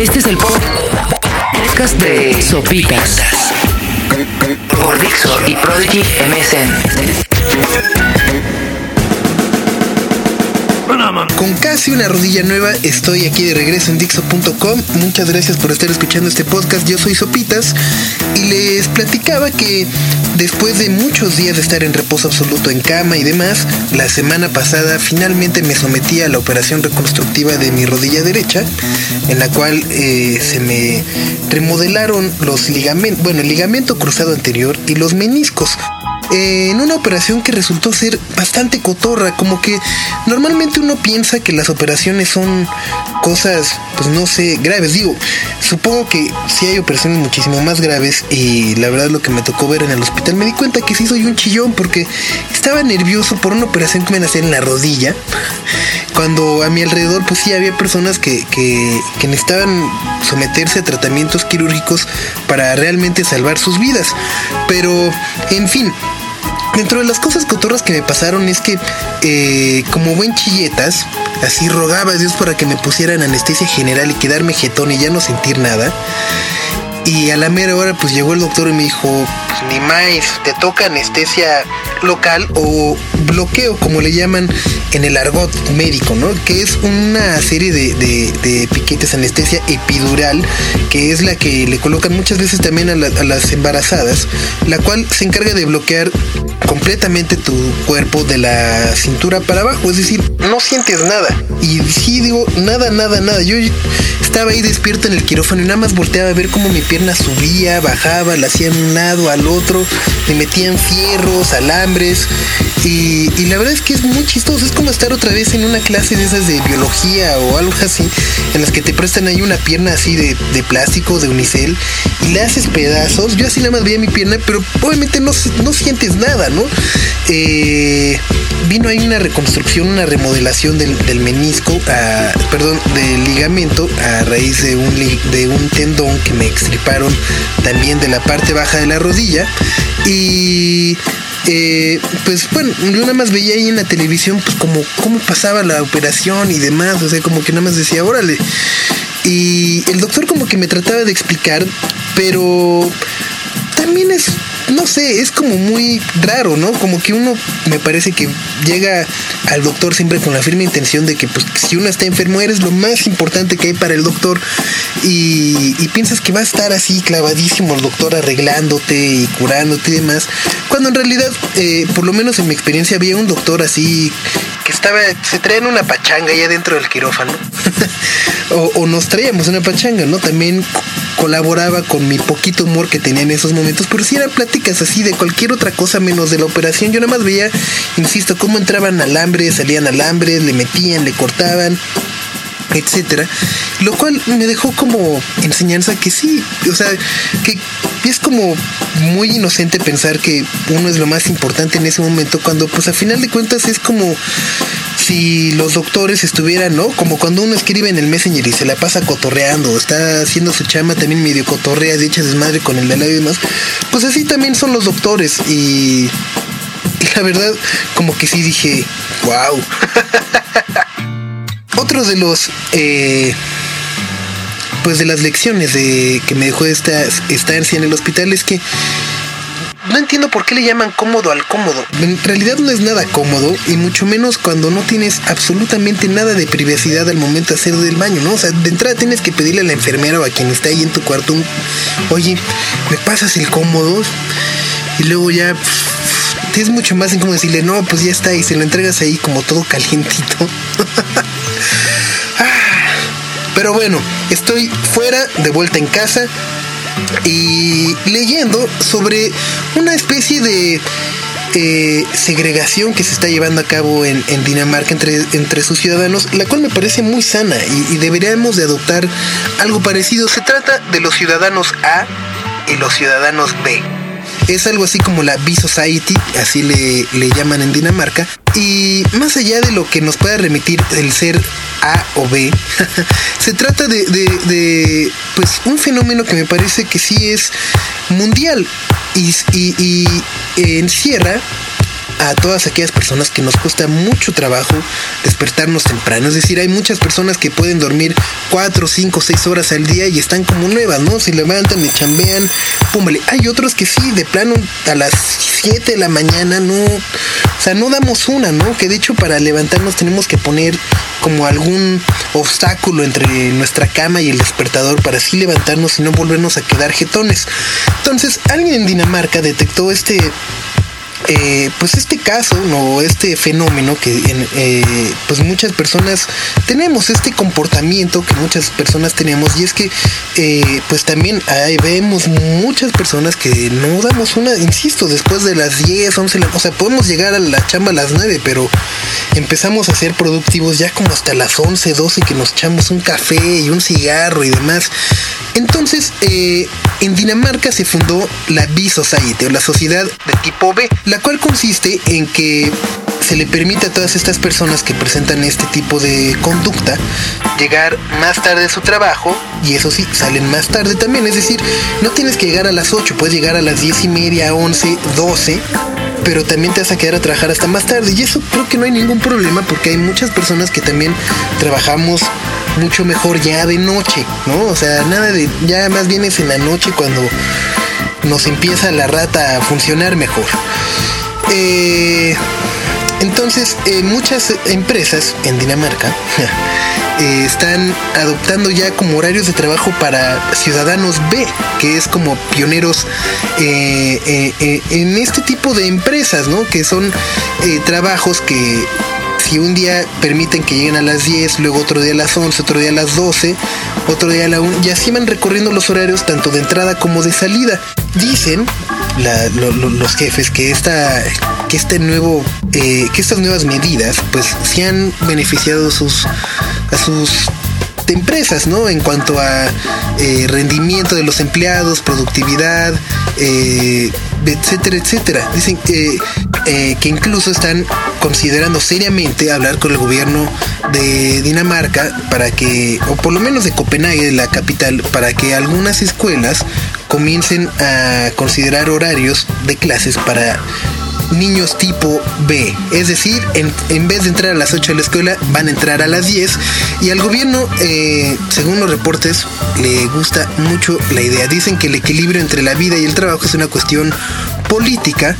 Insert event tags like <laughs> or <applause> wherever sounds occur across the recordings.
Este es el podcast de Sopitas por Dixo y Prodigy MSN. Con casi una rodilla nueva, estoy aquí de regreso en Dixo.com. Muchas gracias por estar escuchando este podcast. Yo soy Sopitas y les platicaba que después de muchos días de estar en reposo absoluto en cama y demás, la semana pasada finalmente me sometí a la operación reconstructiva de mi rodilla derecha, en la cual eh, se me remodelaron los ligamentos, bueno, el ligamento cruzado anterior y los meniscos en una operación que resultó ser bastante cotorra, como que normalmente uno piensa que las operaciones son cosas, pues no sé, graves. Digo, supongo que sí hay operaciones muchísimo más graves y la verdad lo que me tocó ver en el hospital me di cuenta que sí soy un chillón porque estaba nervioso por una operación que me hacer en la rodilla. Cuando a mi alrededor pues sí había personas que, que, que necesitaban someterse a tratamientos quirúrgicos para realmente salvar sus vidas. Pero, en fin, Dentro de las cosas cotorras que me pasaron es que, eh, como buen chilletas, así rogaba a Dios para que me pusieran anestesia general y quedarme jetón y ya no sentir nada. Y a la mera hora pues llegó el doctor y me dijo, pues, ni más, te toca anestesia local o bloqueo, como le llaman en el argot médico, ¿no? Que es una serie de, piquetes anestesia epidural, que es la que le colocan muchas veces también a, a las embarazadas, la cual se encarga de bloquear completamente tu cuerpo de la cintura para abajo, es decir, no sientes nada. Y sí digo, nada, nada, nada. Yo estaba ahí despierto en el quirófano y nada más volteaba a ver cómo mi pierna subía, bajaba, la hacía un lado al otro, me metían fierros, alambres. Y, la verdad es que es muy chistoso, es como estar otra vez en una clase de esas de biología o algo así, en las que te prestan ahí una pierna así de, plástico, de unicel, y le haces pedazos. Yo así nada más veía mi pierna, pero obviamente no, no sientes nada, ¿no? Eh, vino ahí una reconstrucción, una remodelación del, menisco, perdón, del ligamento a raíz de un, de un tendón que me extriparon también de la parte baja de la rodilla. Y eh, pues bueno, yo nada más veía ahí en la televisión pues como cómo pasaba la operación y demás, o sea, como que nada más decía, órale. Y el doctor como que me trataba de explicar, pero también es no sé, es como muy raro, ¿no? Como que uno me parece que llega al doctor siempre con la firme intención de que pues si uno está enfermo eres lo más importante que hay para el doctor y, piensas que va a estar así clavadísimo el doctor arreglándote y curándote y demás, cuando en realidad, eh, por lo menos en mi experiencia, había un doctor así que estaba, se traían una pachanga allá dentro del quirófano <laughs> o nos traíamos una pachanga, ¿no? También colaboraba con mi poquito humor que tenía en esos momentos, pero si eran pláticas así de cualquier otra cosa menos de la operación. Yo nada más veía, insisto, cómo entraban alambres, salían alambres, le metían, le cortaban etcétera, lo cual me dejó como enseñanza que sí, o sea, que es como muy inocente pensar que uno es lo más importante en ese momento cuando pues a final de cuentas es como si los doctores estuvieran, ¿no? Como cuando uno escribe en el Messenger y se la pasa cotorreando, está haciendo su chama también medio cotorrea, de hecha desmadre con el de y demás, pues así también son los doctores y, y la verdad como que sí dije, wow. <laughs> Otro de los eh, pues de las lecciones de que me dejó esta estancia en el hospital es que no entiendo por qué le llaman cómodo al cómodo. En realidad no es nada cómodo y mucho menos cuando no tienes absolutamente nada de privacidad al momento de hacer del baño, ¿no? O sea, de entrada tienes que pedirle a la enfermera o a quien está ahí en tu cuarto, oye, ¿me pasas el cómodo? Y luego ya es mucho más como decirle, no, pues ya está y se lo entregas ahí como todo calientito. <laughs> Ah, pero bueno, estoy fuera, de vuelta en casa y leyendo sobre una especie de eh, segregación que se está llevando a cabo en, Dinamarca entre, sus ciudadanos, la cual me parece muy sana y, deberíamos de adoptar algo parecido. Se trata de los ciudadanos A y los ciudadanos B. Es algo así como la B-Society, así le, llaman en Dinamarca. Y más allá de lo que nos pueda remitir el ser A o B, <laughs> se trata de, pues un fenómeno que me parece que sí es mundial y, y, y encierra a todas aquellas personas que nos cuesta mucho trabajo despertarnos temprano. Es decir, hay muchas personas que pueden dormir 4, 5, 6 horas al día y están como nuevas, ¿no? Se levantan, y chambean, pum, Hay otros que sí, de plano a las 7 de la mañana no, o sea, no damos una, ¿no? Que de hecho para levantarnos tenemos que poner como algún obstáculo entre nuestra cama y el despertador para así levantarnos y no volvernos a quedar jetones. Entonces, alguien en Dinamarca detectó este eh, pues este caso o este fenómeno que eh, pues muchas personas tenemos este comportamiento que muchas personas tenemos y es que eh, pues también ahí vemos muchas personas que no damos una insisto después de las 10 11 o sea podemos llegar a la chamba a las 9 pero empezamos a ser productivos ya como hasta las 11 12 que nos echamos un café y un cigarro y demás entonces en Dinamarca se fundó la B Society o la sociedad de tipo B la cual consiste en que se le permite a todas estas personas que presentan este tipo de conducta llegar más tarde a su trabajo y eso sí, salen más tarde también. Es decir, no tienes que llegar a las 8, puedes llegar a las 10 y media, 11, 12, pero también te vas a quedar a trabajar hasta más tarde. Y eso creo que no hay ningún problema porque hay muchas personas que también trabajamos mucho mejor ya de noche, ¿no? O sea, nada de, ya más bien es en la noche cuando nos empieza la rata a funcionar mejor. Eh, entonces, eh, muchas empresas en Dinamarca <laughs> eh, están adoptando ya como horarios de trabajo para ciudadanos B, que es como pioneros en este tipo de empresas, ¿no? Que son trabajos que si un día permiten que lleguen a las 10, luego otro día a las 11, otro día a las 12, otro día a la 1, y así van recorriendo los horarios tanto de entrada como de salida. Dicen los jefes que esta que este nuevo eh, que estas nuevas medidas pues se han beneficiado a sus empresas, ¿no? En cuanto a eh, rendimiento de los empleados, productividad, eh, etcétera, etcétera. Dicen que incluso están considerando seriamente hablar con el gobierno de Dinamarca para que, o por lo menos de Copenhague, la capital, para que algunas escuelas comiencen a considerar horarios de clases para niños tipo B. Es decir, en, vez de entrar a las 8 de la escuela, van a entrar a las 10. Y al gobierno, eh, según los reportes, le gusta mucho la idea. Dicen que el equilibrio entre la vida y el trabajo es una cuestión política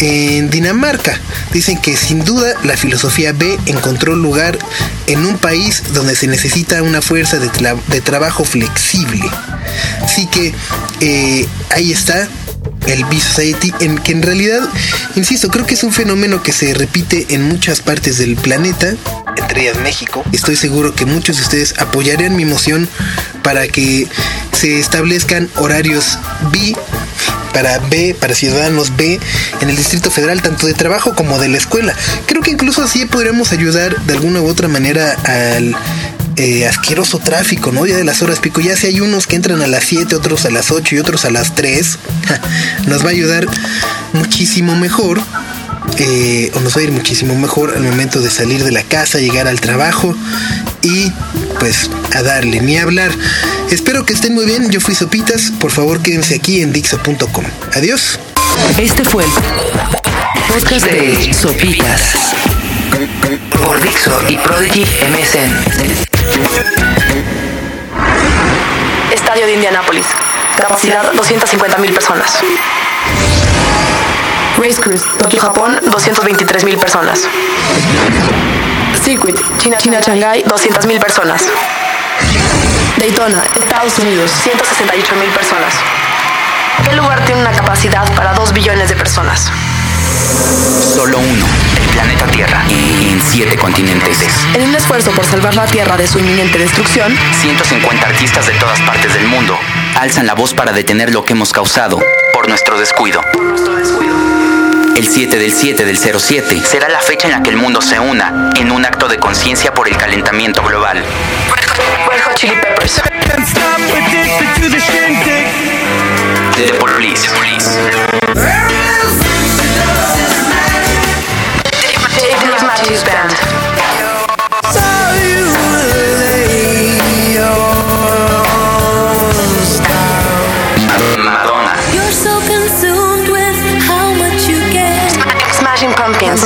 en Dinamarca. Dicen que sin duda la filosofía B encontró lugar en un país donde se necesita una fuerza de, de trabajo flexible. Así que eh, ahí está el B-Society, en que en realidad, insisto, creo que es un fenómeno que se repite en muchas partes del planeta, entre ellas México. Estoy seguro que muchos de ustedes apoyarían mi moción para que se establezcan horarios B para B, para ciudadanos B en el Distrito Federal, tanto de trabajo como de la escuela. Creo que incluso así podríamos ayudar de alguna u otra manera al eh, asqueroso tráfico, ¿no? Ya de las horas pico. Ya si hay unos que entran a las 7, otros a las 8 y otros a las 3, <laughs> nos va a ayudar muchísimo mejor. Eh, o nos va a ir muchísimo mejor al momento de salir de la casa, llegar al trabajo y pues a darle, ni hablar. Espero que estén muy bien, yo fui Sopitas, por favor quédense aquí en Dixo.com. Adiós. Este fue el podcast de Sopitas por Dixo y Prodigy MSN. Estadio de Indianápolis. Capacidad 250 mil personas. Race Cruise, Tokio, Japón, 223 mil personas. Circuit, China, China, Shanghai, 200 mil personas. Daytona, Estados Unidos, 168 mil personas. ¿Qué lugar tiene una capacidad para 2 billones de personas? Solo uno, el planeta Tierra, en siete continentes. En un esfuerzo por salvar la Tierra de su inminente destrucción, 150 artistas de todas partes del mundo alzan la voz para detener lo que hemos causado por nuestro descuido. El 7 del 7 del 07 será la fecha en la que el mundo se una en un acto de conciencia por el calentamiento global. Red Hot Chili Peppers.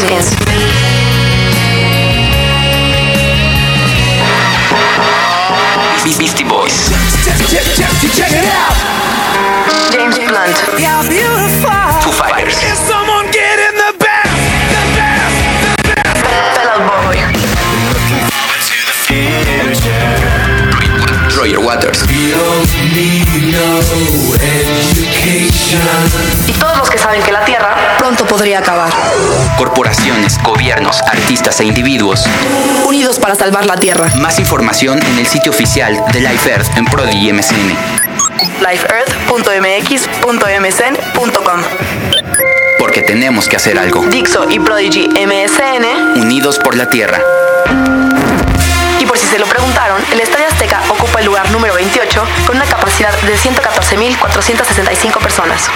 Dance. Boys. James Blunt. How beautiful. Foo Fighters. Roger Waters. Y todos los que saben que la Tierra pronto podría acabar. Corporaciones, gobiernos, artistas e individuos. Unidos para salvar la Tierra. Más información en el sitio oficial de Life Earth en Prodigy MSN. lifeearth.mx.msn.com Porque tenemos que hacer algo. Dixo y Prodigy MSN. Unidos por la Tierra. Y por si se lo preguntaron, el Estadio Azteca ocupa el lugar número 28 con una capacidad de 114.465 personas.